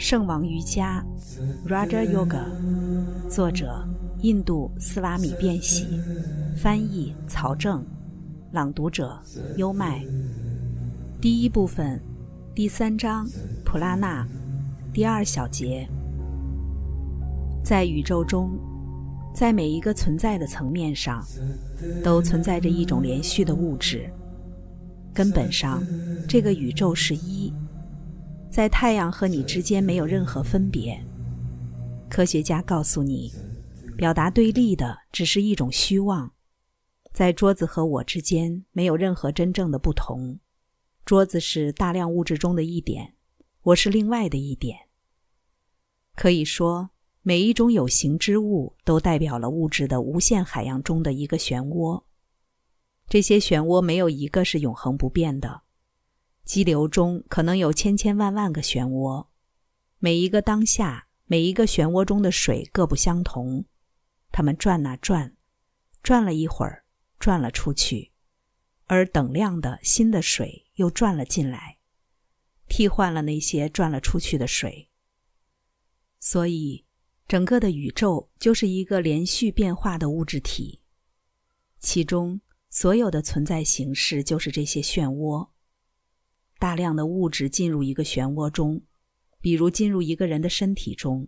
圣王瑜伽 （Raja Yoga），作者印度斯瓦米·变喜，翻译曹正，朗读者优麦。第一部分，第三章普拉纳，第二小节。在宇宙中，在每一个存在的层面上，都存在着一种连续的物质。根本上，这个宇宙是一。在太阳和你之间没有任何分别。科学家告诉你，表达对立的只是一种虚妄。在桌子和我之间没有任何真正的不同。桌子是大量物质中的一点，我是另外的一点。可以说，每一种有形之物都代表了物质的无限海洋中的一个漩涡。这些漩涡没有一个是永恒不变的。激流中可能有千千万万个漩涡，每一个当下，每一个漩涡中的水各不相同，它们转啊转，转了一会儿，转了出去，而等量的新的水又转了进来，替换了那些转了出去的水。所以，整个的宇宙就是一个连续变化的物质体，其中所有的存在形式就是这些漩涡。大量的物质进入一个漩涡中，比如进入一个人的身体中，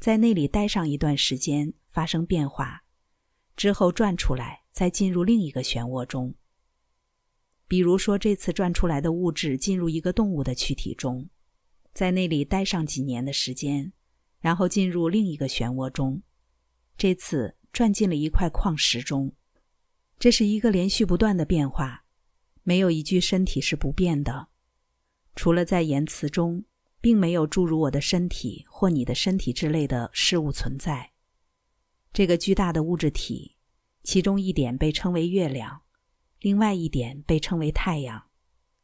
在那里待上一段时间，发生变化，之后转出来，再进入另一个漩涡中。比如说，这次转出来的物质进入一个动物的躯体中，在那里待上几年的时间，然后进入另一个漩涡中，这次转进了一块矿石中。这是一个连续不断的变化，没有一具身体是不变的。除了在言辞中，并没有诸如我的身体或你的身体之类的事物存在。这个巨大的物质体，其中一点被称为月亮，另外一点被称为太阳，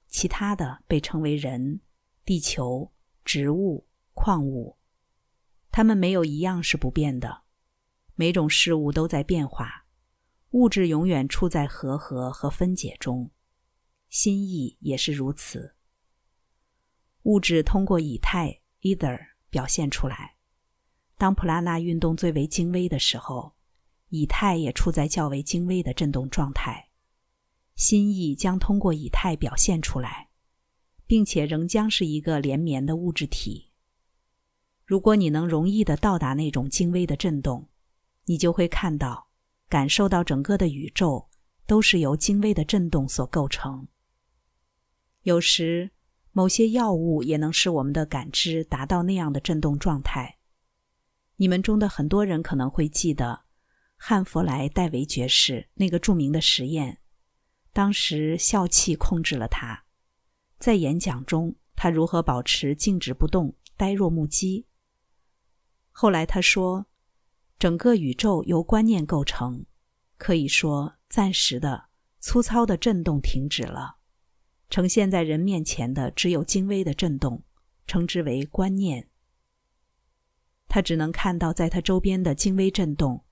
其他的被称为人、地球、植物、矿物。它们没有一样是不变的，每种事物都在变化。物质永远处在合合和分解中，心意也是如此。物质通过以太 （ether） 表现出来。当普拉纳运动最为精微的时候，以太也处在较为精微的振动状态。心意将通过以太表现出来，并且仍将是一个连绵的物质体。如果你能容易的到达那种精微的振动，你就会看到、感受到整个的宇宙都是由精微的振动所构成。有时。某些药物也能使我们的感知达到那样的振动状态。你们中的很多人可能会记得汉弗莱·戴维爵士那个著名的实验。当时笑气控制了他，在演讲中，他如何保持静止不动、呆若木鸡。后来他说：“整个宇宙由观念构成，可以说暂时的、粗糙的震动停止了。”呈现在人面前的只有精微的震动，称之为观念。他只能看到在他周边的精微震动，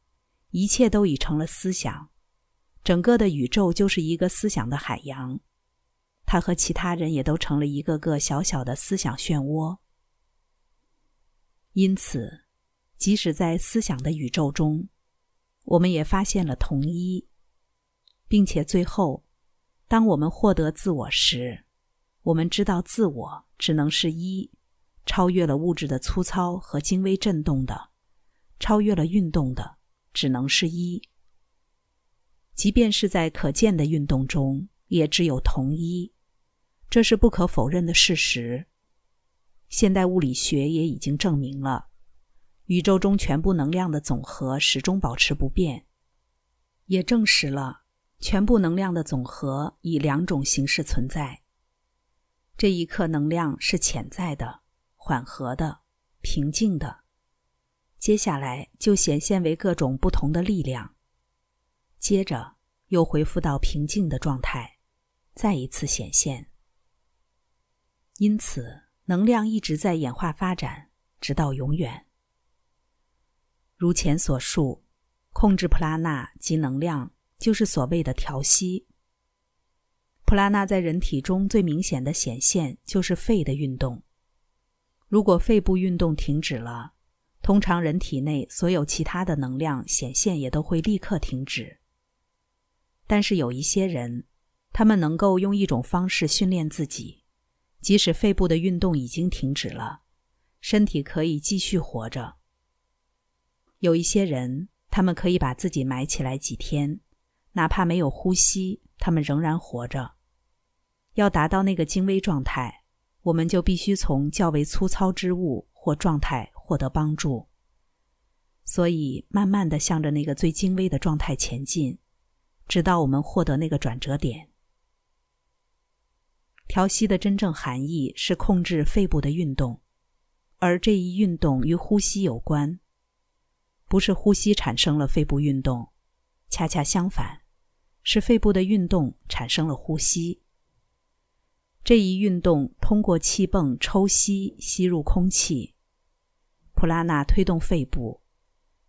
一切都已成了思想，整个的宇宙就是一个思想的海洋。他和其他人也都成了一个个小小的思想漩涡。因此，即使在思想的宇宙中，我们也发现了同一，并且最后。当我们获得自我时，我们知道自我只能是一，超越了物质的粗糙和精微振动的，超越了运动的，只能是一。即便是在可见的运动中，也只有同一，这是不可否认的事实。现代物理学也已经证明了，宇宙中全部能量的总和始终保持不变，也证实了。全部能量的总和以两种形式存在。这一刻，能量是潜在的、缓和的、平静的。接下来就显现为各种不同的力量，接着又恢复到平静的状态，再一次显现。因此，能量一直在演化发展，直到永远。如前所述，控制普拉纳及能量。就是所谓的调息。普拉纳在人体中最明显的显现就是肺的运动。如果肺部运动停止了，通常人体内所有其他的能量显现也都会立刻停止。但是有一些人，他们能够用一种方式训练自己，即使肺部的运动已经停止了，身体可以继续活着。有一些人，他们可以把自己埋起来几天，哪怕没有呼吸，他们仍然活着。要达到那个精微状态，我们就必须从较为粗糙之物或状态获得帮助。所以，慢慢的向着那个最精微的状态前进。直到我们获得那个转折点。调息的真正含义是控制肺部的运动，而这一运动与呼吸有关。不是呼吸产生了肺部运动，恰恰相反，是肺部的运动产生了呼吸。这一运动通过气泵抽吸吸入空气，普拉纳推动肺部，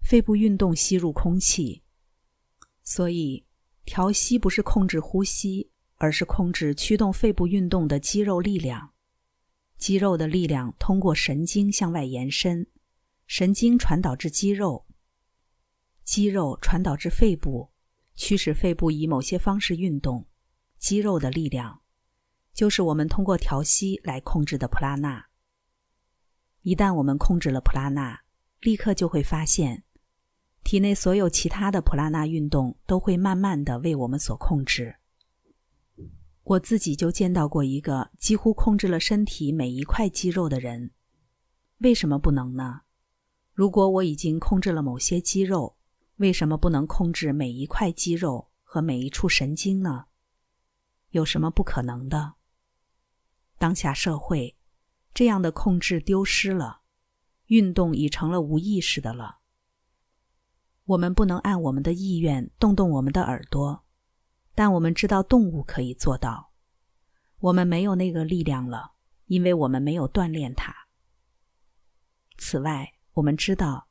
肺部运动吸入空气，所以。调息不是控制呼吸，而是控制驱动肺部运动的肌肉力量。肌肉的力量通过神经向外延伸，神经传导至肌肉，肌肉传导至肺部，驱使肺部以某些方式运动。肌肉的力量就是我们通过调息来控制的普拉纳。一旦我们控制了普拉纳，立刻就会发现。体内所有其他的普拉纳运动都会慢慢的为我们所控制。我自己就见到过一个几乎控制了身体每一块肌肉的人。为什么不能呢？如果我已经控制了某些肌肉，为什么不能控制每一块肌肉和每一处神经呢？有什么不可能的？当下社会，这样的控制丢失了，运动已成了无意识的了。我们不能按我们的意愿动动我们的耳朵，但我们知道动物可以做到。我们没有那个力量了，因为我们没有锻炼它。此外，我们知道，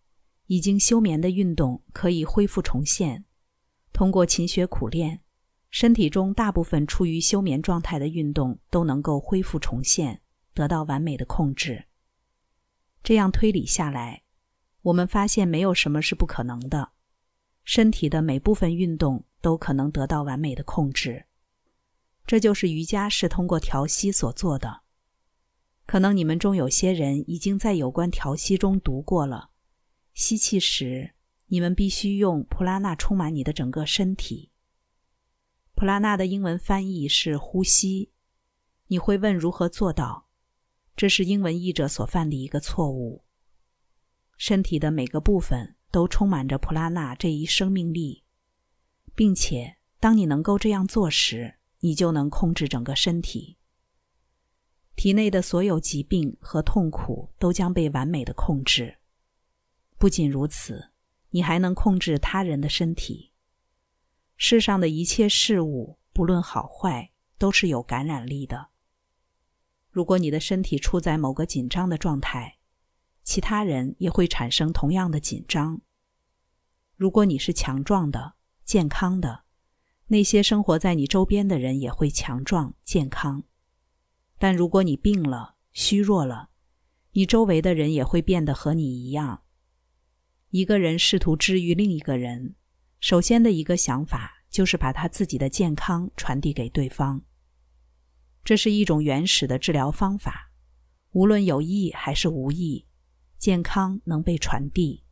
已经休眠的运动可以恢复重现。通过勤学苦练，身体中大部分处于休眠状态的运动都能够恢复重现，得到完美的控制。这样推理下来。我们发现没有什么是不可能的，身体的每部分运动都可能得到完美的控制。这就是瑜伽是通过调息所做的。可能你们中有些人已经在有关调息中读过了。吸气时，你们必须用普拉纳充满你的整个身体。普拉纳的英文翻译是呼吸。你会问如何做到？这是英文译者所犯的一个错误。身体的每个部分都充满着普拉纳这一生命力，并且当你能够这样做时，你就能控制整个身体。体内的所有疾病和痛苦都将被完美的控制。不仅如此，你还能控制他人的身体。世上的一切事物，不论好坏，都是有感染力的。如果你的身体处在某个紧张的状态，其他人也会产生同样的紧张。如果你是强壮的、健康的，那些生活在你周边的人也会强壮、健康。但如果你病了、虚弱了，你周围的人也会变得和你一样。一个人试图治愈另一个人，首先的一个想法就是把他自己的健康传递给对方。这是一种原始的治疗方法，无论有意还是无意。健康能被传递。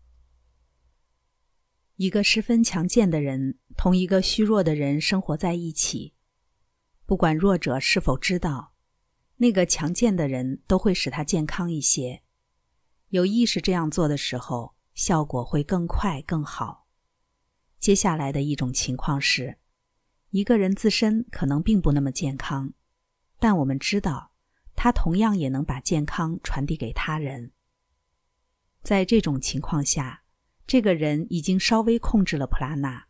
一个十分强健的人同一个虚弱的人生活在一起，不管弱者是否知道，那个强健的人都会使他健康一些。有意识这样做的时候，效果会更快更好。接下来的一种情况是，一个人自身可能并不那么健康，但我们知道，他同样也能把健康传递给他人。在这种情况下，这个人已经稍微控制了普拉纳，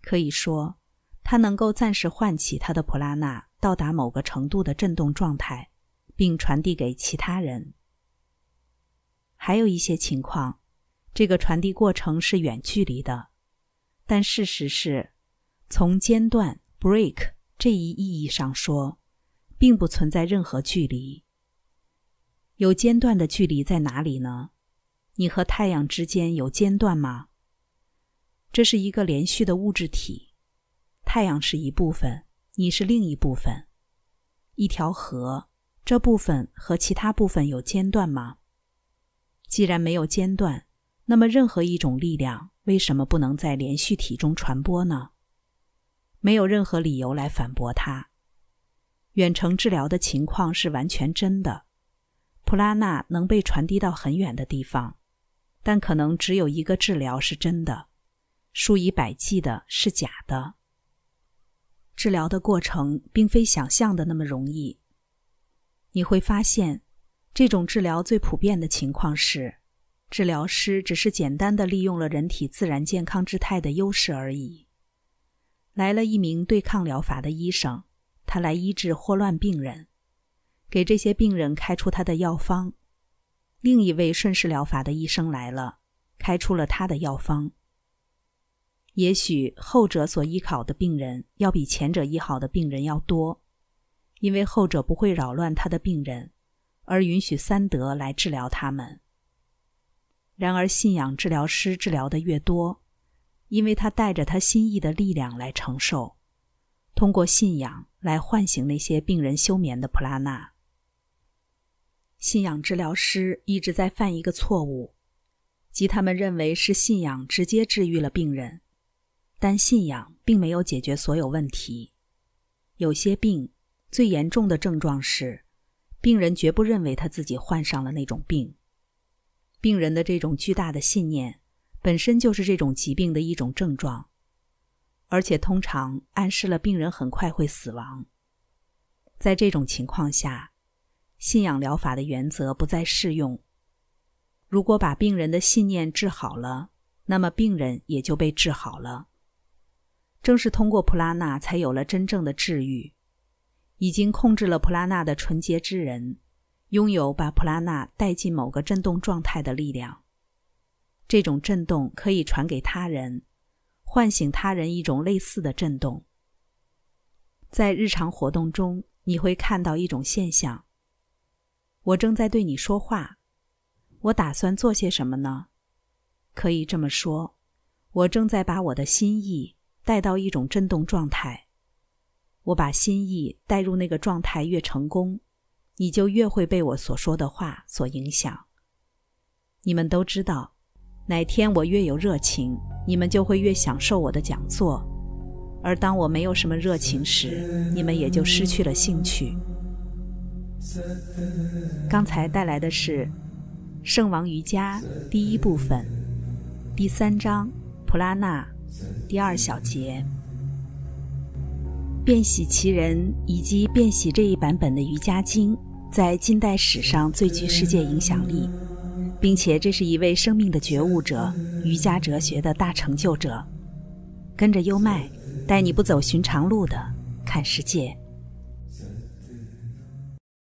可以说，他能够暂时唤起他的普拉纳到达某个程度的振动状态，并传递给其他人。还有一些情况，这个传递过程是远距离的，但事实是，从间断 （break） 这一意义上说，并不存在任何距离。有间断的距离在哪里呢？你和太阳之间有间断吗？这是一个连续的物质体，太阳是一部分，你是另一部分。一条河，这部分和其他部分有间断吗？既然没有间断，那么任何一种力量为什么不能在连续体中传播呢？没有任何理由来反驳它。远程治疗的情况是完全真的，普拉纳能被传递到很远的地方，但可能只有一个治疗是真的，数以百计的是假的。治疗的过程并非想象的那么容易。你会发现，这种治疗最普遍的情况是，治疗师只是简单的利用了人体自然健康之态的优势而已。来了一名对抗疗法的医生，他来医治霍乱病人，给这些病人开出他的药方。另一位顺势疗法的医生来了，开出了他的药方。也许后者所依靠的病人要比前者医好的病人要多，因为后者不会扰乱他的病人，而允许三德来治疗他们。然而，信仰治疗师治疗的越多，因为他带着他心意的力量来承受，通过信仰来唤醒那些病人休眠的普拉纳。信仰治疗师一直在犯一个错误，即他们认为是信仰直接治愈了病人。但信仰并没有解决所有问题。有些病最严重的症状是，病人绝不认为他自己患上了那种病。病人的这种巨大的信念本身就是这种疾病的一种症状，而且通常暗示了病人很快会死亡。在这种情况下，信仰疗法的原则不再适用。如果把病人的信念治好了，那么病人也就被治好了。正是通过普拉纳，才有了真正的治愈。已经控制了普拉纳的纯洁之人，拥有把普拉纳带进某个震动状态的力量。这种震动可以传给他人，唤醒他人一种类似的震动。在日常活动中，你会看到一种现象：我正在对你说话。我打算做些什么呢？可以这么说，我正在把我的心意。带到一种震动状态，我把心意带入那个状态越成功，你就越会被我所说的话所影响。你们都知道，哪天我越有热情，你们就会越享受我的讲座；而当我没有什么热情时，你们也就失去了兴趣。刚才带来的是《圣王瑜伽》第一部分，第三章普拉纳。第二小节，变喜其人以及变喜这一版本的瑜伽经，在近代史上最具世界影响力，并且这是一位生命的觉悟者，瑜伽哲学的大成就者。跟着优麦，带你不走寻常路的看世界。